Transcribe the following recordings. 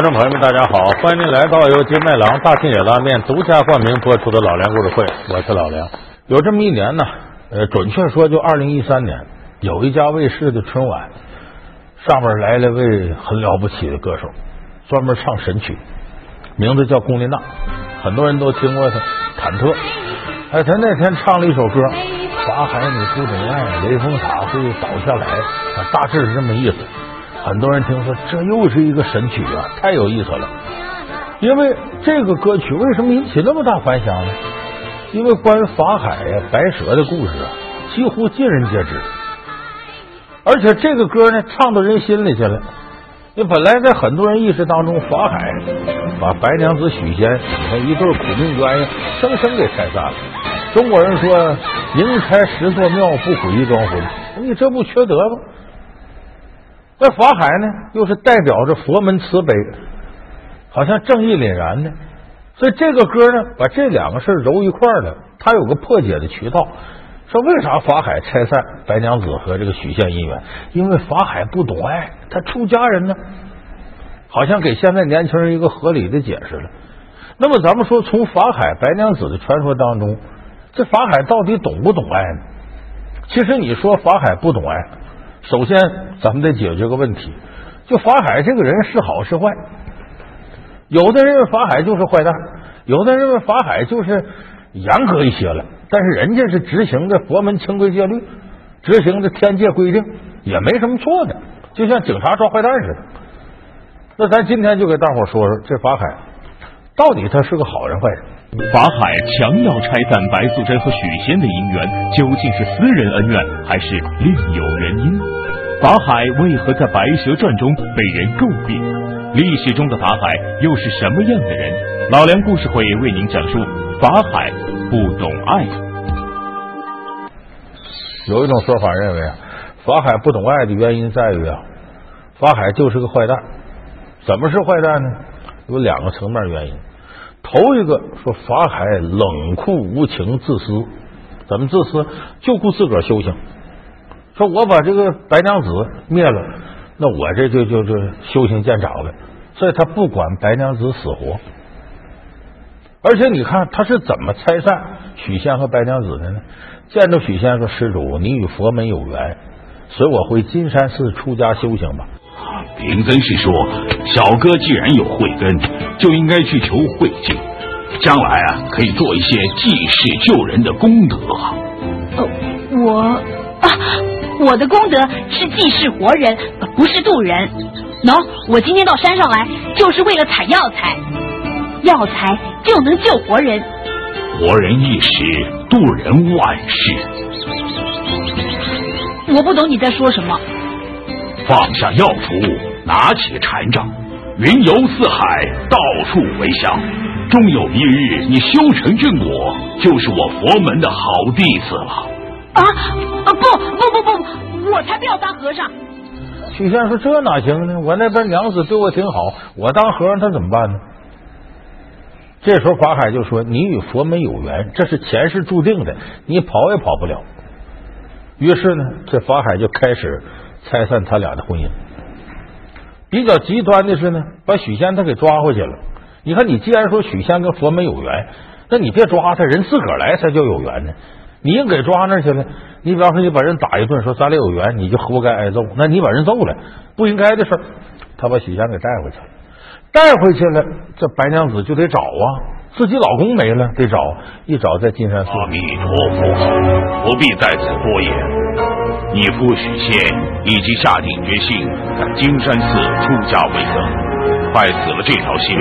观众朋友们，大家好，欢迎您来到由金麦郎大庆野拉面独家冠名播出的老梁故事会，我是老梁。有这么一年呢，呃，准确说就二零一三年，有一家卫视的春晚，上面来了位很了不起的歌手，专门唱神曲，名字叫龚琳娜，很多人都听过他《忐忑》。哎，他那天唱了一首歌，法海你不懂爱，雷峰塔会倒下来，大致是这么意思。很多人听说这又是一个神曲啊，太有意思了。因为这个歌曲为什么引起那么大反响呢？因为关于法海呀、白蛇的故事啊，几乎尽人皆知。而且这个歌呢，唱到人心里去了。你本来在很多人意识当中，法海把白娘子许仙，你看一对苦命鸳鸯，生生给拆散了。中国人说“宁拆十座庙，不毁一桩婚”，你这不缺德吗？那法海呢，又是代表着佛门慈悲，好像正义凛然的。所以这个歌呢，把这两个事揉一块了，它有个破解的渠道。说为啥法海拆散白娘子和这个许仙姻缘？因为法海不懂爱，他出家人呢，好像给现在年轻人一个合理的解释了。那么咱们说，从法海白娘子的传说当中，这法海到底懂不懂爱呢？其实你说法海不懂爱，首先咱们得解决个问题，就法海这个人是好是坏？有的人认为法海就是坏蛋，有的人认为法海就是严格一些了。但是人家是执行的佛门清规戒律，执行的天界规定，也没什么错的，就像警察抓坏蛋似的。那咱今天就给大伙说说这法海到底他是个好人坏人？法海强要拆散白素贞和许仙的姻缘，究竟是私人恩怨还是另有原因？法海为何在《白蛇传》中被人诟病？历史中的法海又是什么样的人？老梁故事会为您讲述法海。不懂爱，有一种说法认为啊，法海不懂爱的原因在于啊，法海就是个坏蛋。怎么是坏蛋呢？有两个层面原因。头一个说法海冷酷无情、自私，怎么自私？就顾自个儿修行。说我把这个白娘子灭了，那我这就就就修行见长了，所以他不管白娘子死活。而且你看他是怎么拆散许仙和白娘子的呢？见着许仙说：“施主，你与佛门有缘，随我回金山寺出家修行吧。”贫僧是说，小哥既然有慧根，就应该去求慧境，将来啊可以做一些济世救人的功德。呃，我啊，我的功德是济世活人，不是渡人。喏，我今天到山上来就是为了采药材。药材就能救活人，活人一时，渡人万世。我不懂你在说什么。放下药杵，拿起禅杖，云游四海，到处回香。终有一日，你修成正果，就是我佛门的好弟子了。啊啊！不不不不，我才不要当和尚。许仙说：“这哪行呢？我那边娘子对我挺好，我当和尚他怎么办呢？”这时候法海就说：“你与佛门有缘，这是前世注定的，你跑也跑不了。”于是呢，这法海就开始拆散他俩的婚姻。比较极端的是呢，把许仙他给抓回去了。你看，你既然说许仙跟佛门有缘，那你别抓他，人自个儿来才叫有缘呢。你硬给抓那去了。你比方说，你把人打一顿，说咱俩有缘，你就活该挨揍。那你把人揍了，不应该的事儿他把许仙给带回去了。带回去了，这白娘子就得找啊，自己老公没了，得找。一找在金山寺。阿弥陀佛，不必在此多言。你父许仙已经下定决心在金山寺出家为僧，拜死了这条心。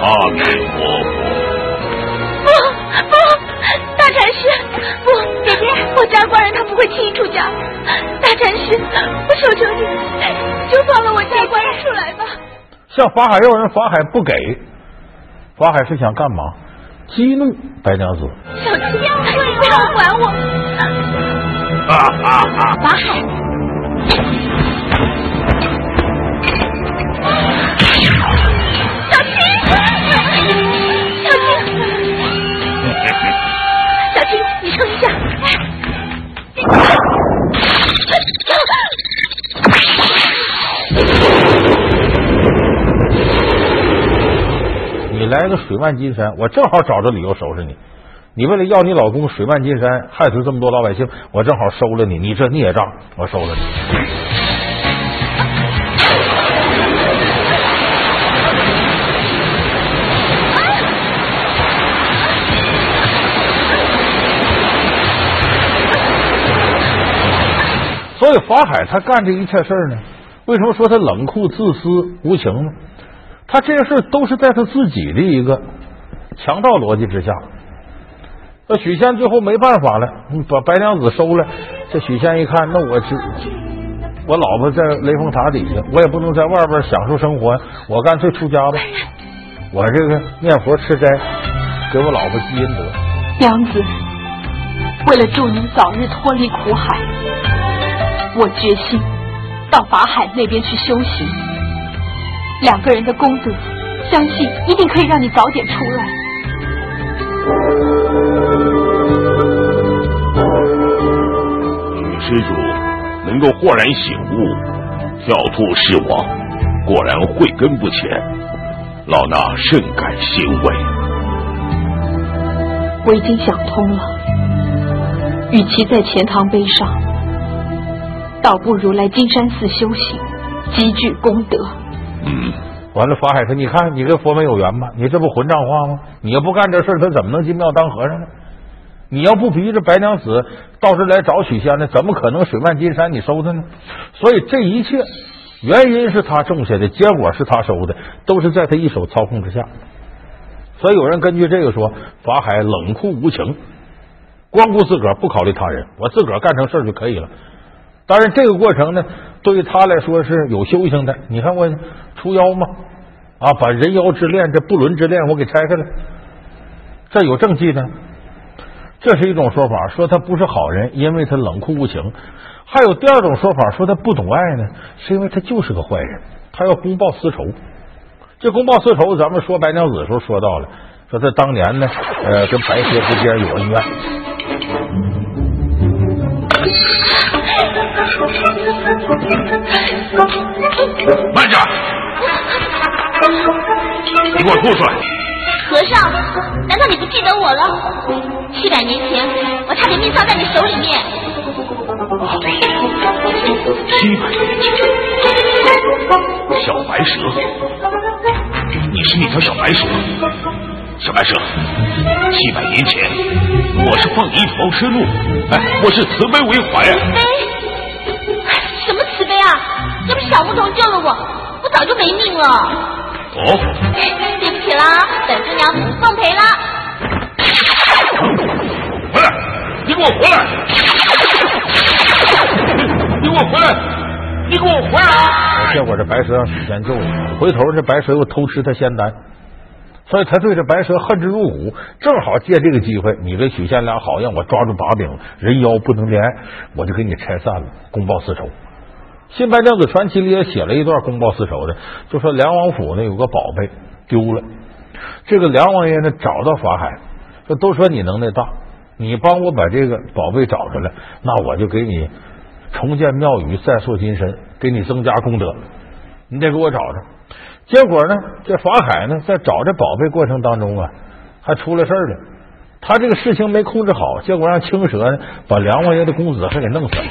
阿弥陀佛。不不，大禅师，不，姐姐，我家官人他不会轻易出家。大禅师，我求求你，就放了我家官人出来吧。向法海要人，法海不给。法海是想干嘛？激怒白娘子。小青，不要管我！法海，小青，小青，小青，你撑一下。你来个水漫金山，我正好找着理由收拾你。你为了要你老公水漫金山，害死这么多老百姓，我正好收了你。你这孽障，我收了你。所以法海他干这一切事儿呢，为什么说他冷酷、自私、无情呢？他这些事都是在他自己的一个强盗逻辑之下。那许仙最后没办法了，把白娘子收了。这许仙一看，那我这我老婆在雷峰塔底下，我也不能在外边享受生活，我干脆出家吧。我这个念佛吃斋，给我老婆积阴德。娘子，为了助您早日脱离苦海。我决心到法海那边去修行，两个人的功德，相信一定可以让你早点出来。施主能够豁然醒悟，跳脱失望，果然慧根不浅，老衲甚感欣慰。我已经想通了，与其在钱塘碑上。倒不如来金山寺修行，积聚功德。嗯，完了，法海说：“你看，你跟佛门有缘吧？你这不混账话吗？你要不干这事他怎么能进庙当和尚呢？你要不逼着白娘子到这来找许仙呢，怎么可能水漫金山你收他呢？所以这一切原因是他种下的，结果是他收的，都是在他一手操控之下。所以有人根据这个说，法海冷酷无情，光顾自个儿不考虑他人，我自个儿干成事就可以了。”当然，这个过程呢，对于他来说是有修行的。你看我除妖嘛，啊，把人妖之恋、这不伦之恋我给拆开了，这有政绩呢。这是一种说法，说他不是好人，因为他冷酷无情。还有第二种说法，说他不懂爱呢，是因为他就是个坏人，他要公报私仇。这公报私仇，咱们说白娘子的时候说到了，说他当年呢，呃，跟白蛇之间有恩怨。慢着！你给我吐出来！和尚，难道你不记得我了？七百年前，我差点命丧在你手里面。七百年前，小白蛇，你是那条小白蛇？小白蛇，七百年前，我是放你一条生路，哎，我是慈悲为怀啊。要不是小牧童救了我，我早就没命了。哦，奉陪了。回来，你给我回来！你给我回来！你给我回来！结果这白蛇让许仙救了，回头这白蛇又偷吃他仙丹，所以他对这白蛇恨之入骨。正好借这个机会，你跟许仙俩好，让我抓住把柄，人妖不能恋爱，我就给你拆散了，公报私仇。《新白娘子传奇》里也写了一段公报私仇的，就说梁王府呢有个宝贝丢了，这个梁王爷呢找到法海，说都说你能耐大，你帮我把这个宝贝找出来，那我就给你重建庙宇，再塑金身，给你增加功德。你得给我找着。结果呢，这法海呢在找这宝贝过程当中啊，还出了事儿了。他这个事情没控制好，结果让青蛇呢把梁王爷的公子还给弄死了。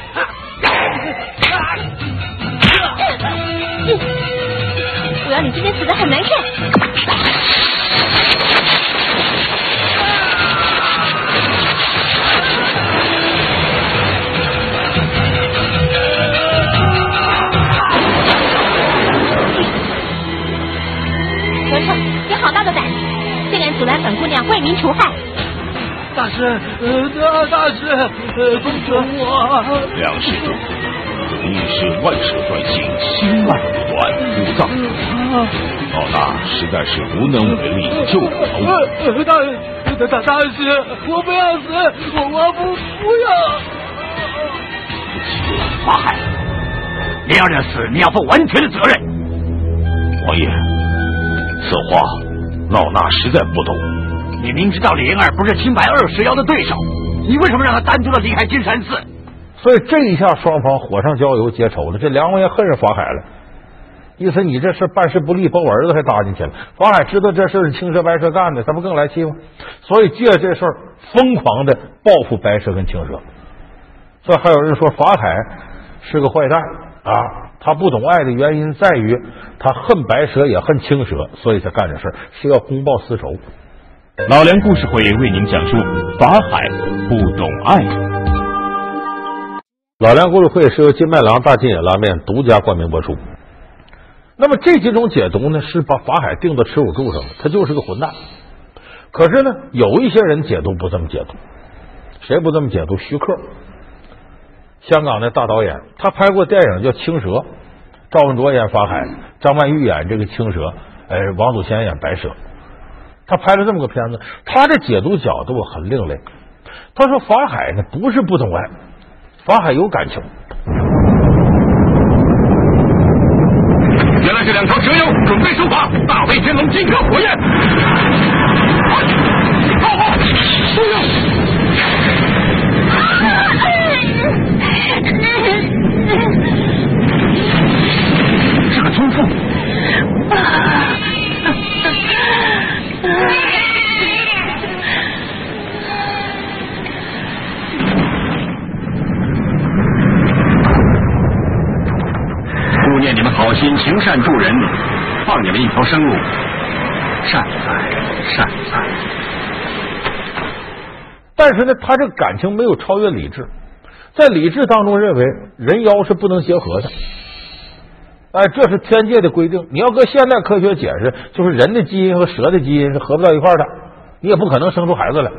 我要你今天死的很难看。阻拦本姑娘为民除害！大师，呃，大师，呃，公主我。梁世主，你是万蛇专心，心脉不断，老大实在是无能为力，救不了你。大大大大师，我不要死，我我不不要。法海，灵儿的死，你要负完全的责任。王爷，此话老衲实在不懂。你明知道李灵儿不是清白二蛇妖的对手，你为什么让他单独的离开金山寺？所以这一下双方火上浇油结仇了。这梁王爷恨上法海了，意思你这事办事不利，把我儿子还搭进去了。法海知道这事是青蛇白蛇干的，他不更来气吗？所以借这事儿疯狂的报复白蛇跟青蛇。所以还有人说法海是个坏蛋啊，他不懂爱的原因在于他恨白蛇也恨青蛇，所以才干这事儿，是要公报私仇。老梁故事会为您讲述法海不懂爱。老梁故事会是由金麦郎大金野拉面独家冠名播出。那么这几种解读呢，是把法海定到耻辱柱上了，他就是个混蛋。可是呢，有一些人解读不这么解读，谁不这么解读？徐克，香港的大导演，他拍过电影叫《青蛇》，赵文卓演法海，张曼玉演这个青蛇，哎，王祖贤演白蛇。他拍了这么个片子，他的解读角度很另类。他说法海呢不是不懂爱，法海有感情。原来是两条蛇妖准备收法，大威天龙金戈火焰。好好，不要！是个村妇。顾念你们好心行善助人，你们一条生路，善哉善哉。但是呢，他这感情没有超越理智，在理智当中认为人妖是不能结合的。哎，这是天界的规定。你要搁现代科学解释，就是人的基因和蛇的基因是合不到一块的，你也不可能生出孩子来。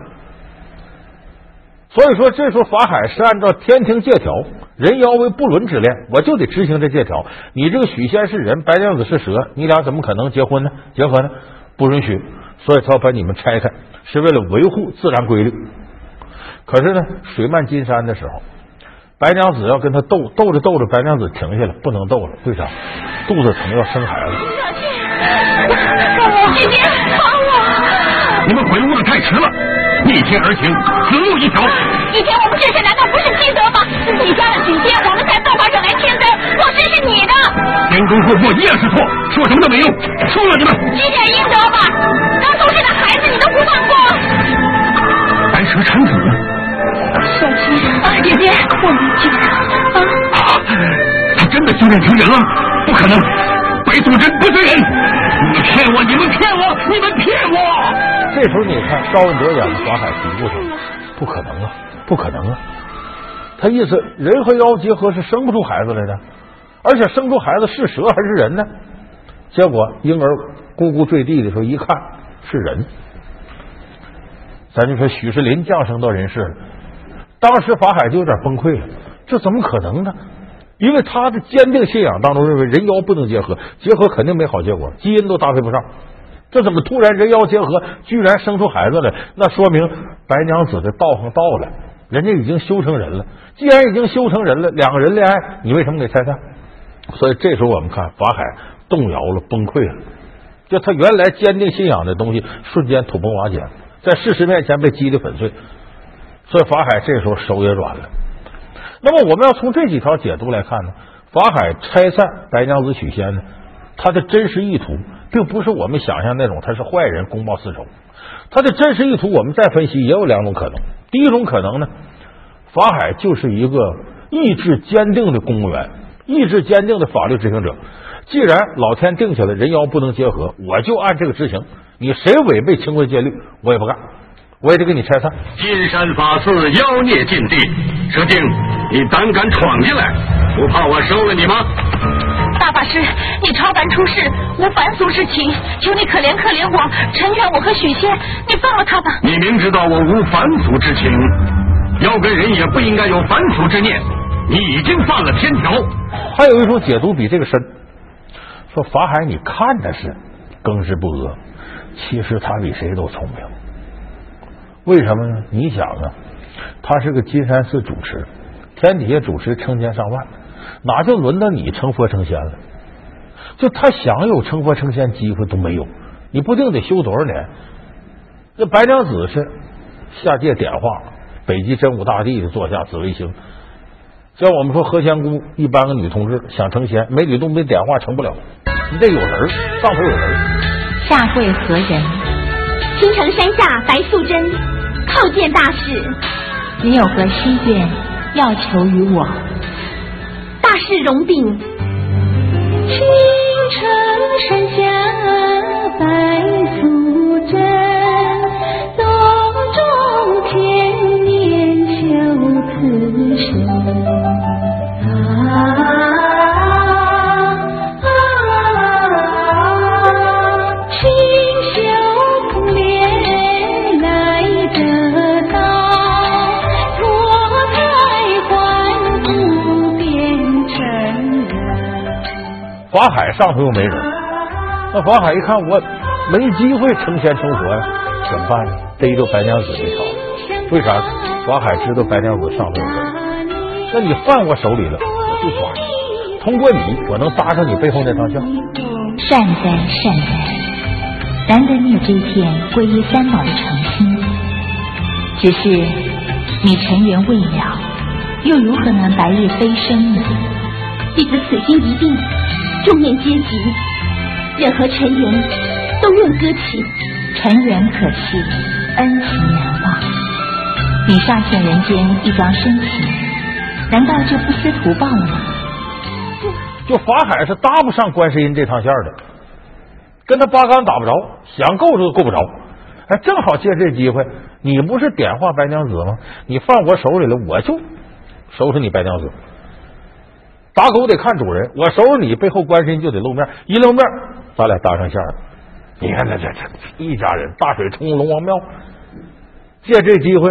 所以说，这时候法海是按照天庭借条，人妖为不伦之恋，我就得执行这借条。你这个许仙是人，白娘子是蛇，你俩怎么可能结婚呢？结合呢？不允许。所以他要把你们拆开，是为了维护自然规律。可是呢，水漫金山的时候。白娘子要跟他斗，斗着斗着，白娘子停下了，不能斗了。为啥？肚子疼，要生孩子。姐姐，帮我！你们回屋的太迟了，逆天而行，死路一条。以前我们这些难道不是积德吗？你加了许仙，我们才造化惹来天灾，错失是你的。天公说过一样是错，说什么都没用，输了你们。积点阴德吧，刚出生的孩子你都不放过。白蛇产子。小心，姐姐，我没救啊！他真的修炼成人了？不可能！白素贞不是人！你们骗我！你们骗我！你们骗我！这时候你看赵文卓演的法海嘀咕上，不可能啊，不可能啊！他意思人和妖结合是生不出孩子来的，而且生出孩子是蛇还是人呢？结果婴儿咕咕坠地的时候，一看是人，咱就说许世林降生到人世了。当时法海就有点崩溃了，这怎么可能呢？因为他的坚定信仰当中认为人妖不能结合，结合肯定没好结果，基因都搭配不上。这怎么突然人妖结合，居然生出孩子来？那说明白娘子的道行到了，人家已经修成人了。既然已经修成人了，两个人恋爱，你为什么给拆散？所以这时候我们看法海动摇了，崩溃了，就他原来坚定信仰的东西瞬间土崩瓦解，在事实面前被击得粉碎。所以法海这时候手也软了。那么我们要从这几条解读来看呢，法海拆散白娘子许仙呢，他的真实意图并不是我们想象那种他是坏人公报私仇。他的真实意图我们再分析也有两种可能。第一种可能呢，法海就是一个意志坚定的公务员，意志坚定的法律执行者。既然老天定下来人妖不能结合，我就按这个执行。你谁违背清规戒律，我也不干。我也得给你拆散。金山法寺妖孽禁地，蛇精，你胆敢闯进来，不怕我收了你吗？大法师，你超凡出世，无凡俗之情，求你可怜可怜我，成全我和许仙，你放了他吧。你明知道我无凡俗之情，要跟人也不应该有凡俗之念，你已经犯了天条。还有一种解读比这个深，说法海你看的是更是不阿，其实他比谁都聪明。为什么呢？你想啊，他是个金山寺主持，天底下主持成千上万，哪就轮到你成佛成仙了？就他想有成佛成仙机会都没有，你不定得修多少年？这白娘子是下界点化北极真武大帝的座下紫微星，像我们说何仙姑一般个女同志想成仙，没吕洞宾点化成不了，你得有人上头有人。下跪何人？青城山下白素贞，叩见大士。你有何心愿要求于我？是荣饼青城山下白法海上头又没人，那法海一看我没机会成仙成佛呀，怎么办呢？逮着白娘子这条，为啥？法海知道白娘子上头有人，那你犯我手里了，我就抓你。通过你，我能搭上你背后那套线。善哉善哉，难得你有这一片皈依三宝的诚心。只是你尘缘未了，又如何能白日飞升呢？弟子此心一定。众念皆急，任何尘缘都愿搁弃。尘缘可惜，恩情难忘。你上现人间一桩深情，难道就不思图报了吗？就法海是搭不上观世音这趟线的，跟他八竿打不着，想够都够不着。哎，正好借这机会，你不是点化白娘子吗？你放我手里了，我就收拾你白娘子。打狗得看主人，我收拾你背后观世音就得露面，一露面咱俩搭上线了。你看这这这一家人，大水冲龙王庙，借这机会，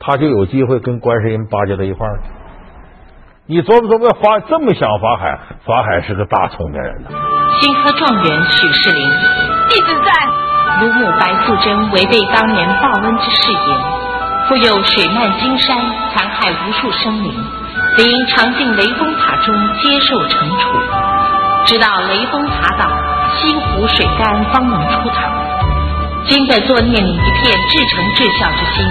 他就有机会跟观世音巴结在一块儿。你琢磨琢磨，法这么想法海，法海是个大聪明人呢。新科状元许世林，弟子在。乳母白素贞违背当年报恩之誓言，复有水漫金山，残害无数生灵。理应常进雷峰塔中接受惩处，直到雷峰塔倒，西湖水干方能出塔。今在作念你一片至诚至孝之心，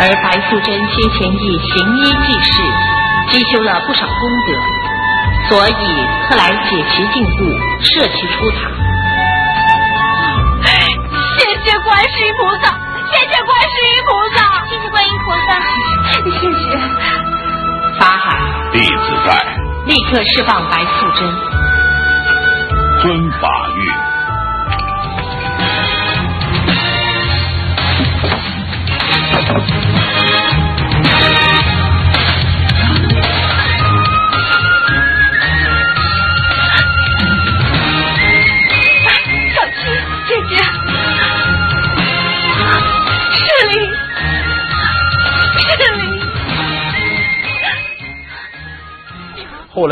而白素贞先前已行医济世，积修了不少功德，所以特来解其禁锢，赦其出塔。谢谢观世音菩萨，谢谢观世音菩萨，谢谢观音菩萨，谢谢。法海，弟子在，立刻释放白素贞。遵法谕。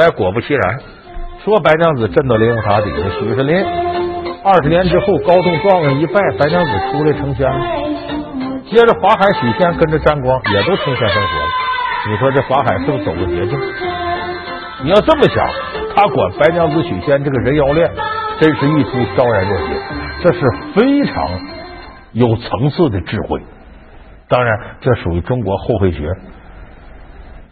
来果不其然，说白娘子震到雷峰塔底下，许世林二十年之后高中状元一拜，白娘子出来成仙了。接着法海许仙跟着沾光也都成仙成佛了。你说这法海是不是走个捷径？你要这么想，他管白娘子许仙这个人妖恋，真是一出昭然若揭，这是非常有层次的智慧。当然，这属于中国后妃学。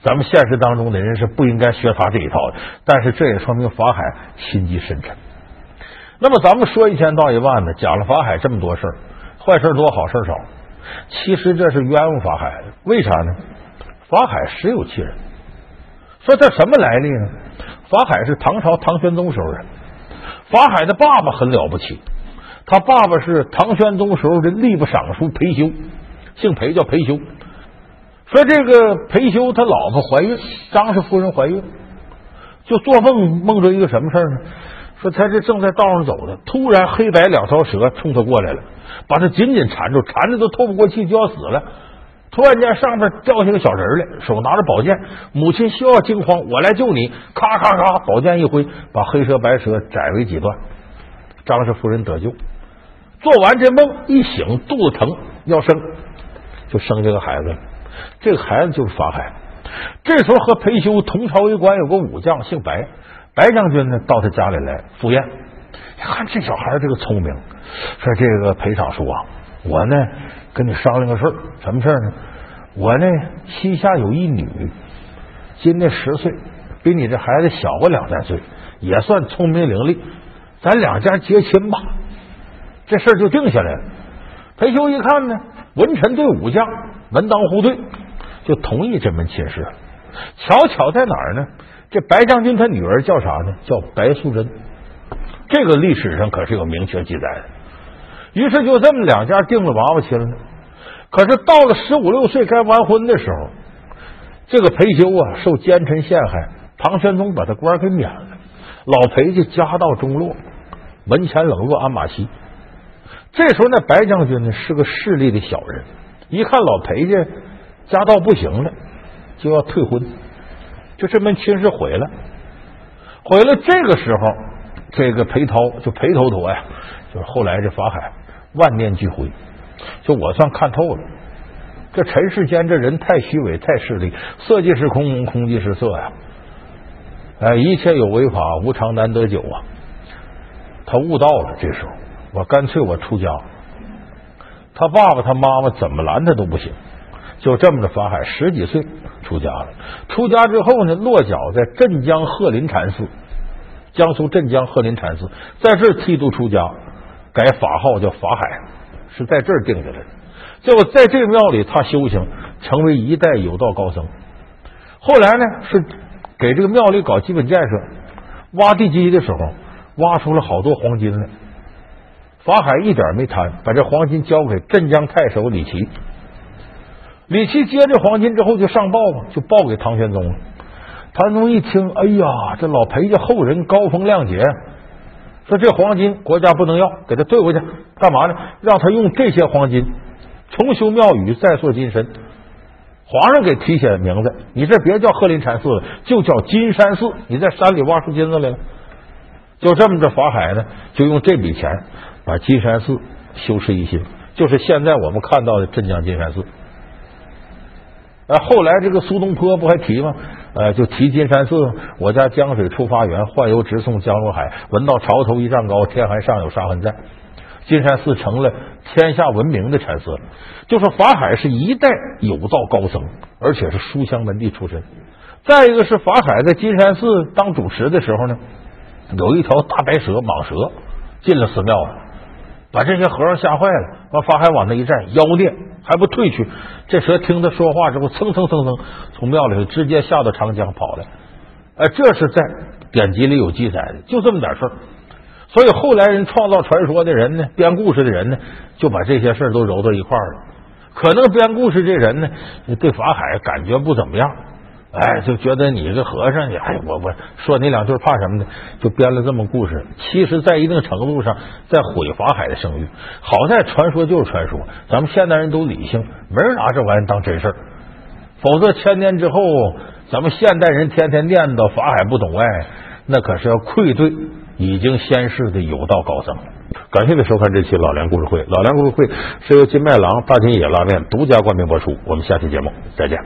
咱们现实当中的人是不应该学他这一套的，但是这也说明法海心机深沉。那么咱们说一千道一万的，讲了法海这么多事儿，坏事多，好事少。其实这是冤枉法海，为啥呢？法海实有其人。说他什么来历呢？法海是唐朝唐玄宗时候人。法海的爸爸很了不起，他爸爸是唐玄宗时候的吏部尚书裴修，姓裴叫裴修。说这个裴修他老婆怀孕，张氏夫人怀孕，就做梦梦着一个什么事呢？说他这正在道上走呢，突然黑白两条蛇冲他过来了，把他紧紧缠住，缠的都透不过气，就要死了。突然间上面掉下个小人来，手拿着宝剑，母亲需要惊慌，我来救你！咔咔咔，宝剑一挥，把黑蛇白蛇斩为几段。张氏夫人得救。做完这梦一醒，肚子疼要生，就生这个孩子了。这个孩子就是法海。这时候和裴修同朝为官，有个武将姓白，白将军呢到他家里来赴宴。看这小孩这个聪明，说这个裴尚书啊，我呢跟你商量个事儿，什么事儿呢？我呢膝下有一女，今年十岁，比你这孩子小个两三岁，也算聪明伶俐，咱两家结亲吧，这事儿就定下来了。裴修一看呢，文臣对武将门当户对，就同意这门亲事。巧巧在哪儿呢？这白将军他女儿叫啥呢？叫白素贞，这个历史上可是有明确记载的。于是就这么两家定了娃娃亲了。可是到了十五六岁该完婚的时候，这个裴修啊受奸臣陷害，唐玄宗把他官给免了，老裴家家道中落，门前冷落鞍马稀。这时候那白将军呢是个势利的小人，一看老裴家家道不行了，就要退婚，就这门亲事毁了。毁了，这个时候这个裴涛就裴头陀呀，就是后来这法海万念俱灰。就我算看透了，这尘世间这人太虚伪，太势利，色即是空，空即是色呀！哎，一切有为法，无常难得久啊！他悟到了，这时候我干脆我出家。他爸爸他妈妈怎么拦他都不行，就这么着，法海十几岁出家了。出家之后呢，落脚在镇江鹤林禅寺，江苏镇江鹤林禅寺，在这儿剃度出家，改法号叫法海。是在这儿定下来的，结果在这个庙里，他修行成为一代有道高僧。后来呢，是给这个庙里搞基本建设，挖地基的时候，挖出了好多黄金来。法海一点没贪，把这黄金交给镇江太守李琦。李琦接着黄金之后就上报嘛，就报给唐玄宗了。唐玄宗一听，哎呀，这老裴家后人高风亮节。说这黄金国家不能要，给他退回去，干嘛呢？让他用这些黄金重修庙宇，再塑金身。皇上给提写名字，你这别叫鹤林禅寺了，就叫金山寺。你在山里挖出金子来了，就这么着。法海呢，就用这笔钱把金山寺修饰一新，就是现在我们看到的镇江金山寺。啊，后来这个苏东坡不还提吗？呃，就提金山寺，我家江水出发源，宦游直送江入海。闻到潮头一丈高，天还尚有沙痕在。金山寺成了天下闻名的禅寺。就说法海是一代有道高僧，而且是书香门第出身。再一个是法海在金山寺当主持的时候呢，有一条大白蛇蟒蛇进了寺庙了，把这些和尚吓坏了。把法海往那一站，妖孽！还不退去？这蛇听他说话之后，蹭蹭蹭蹭从庙里头直接下到长江跑了。哎，这是在典籍里有记载的，就这么点事儿。所以后来人创造传说的人呢，编故事的人呢，就把这些事儿都揉到一块儿了。可能编故事这人呢，对法海感觉不怎么样。哎，就觉得你个和尚，你哎，我我说你两句怕什么呢？就编了这么故事。其实，在一定程度上，在毁法海的声誉。好在传说就是传说，咱们现代人都理性，没人拿这玩意当真事儿。否则，千年之后，咱们现代人天天念叨法海不懂爱，那可是要愧对已经仙逝的有道高僧。感谢您收看这期老梁故事会。老梁故事会是由金麦郎大金野拉面独家冠名播出。我们下期节目再见。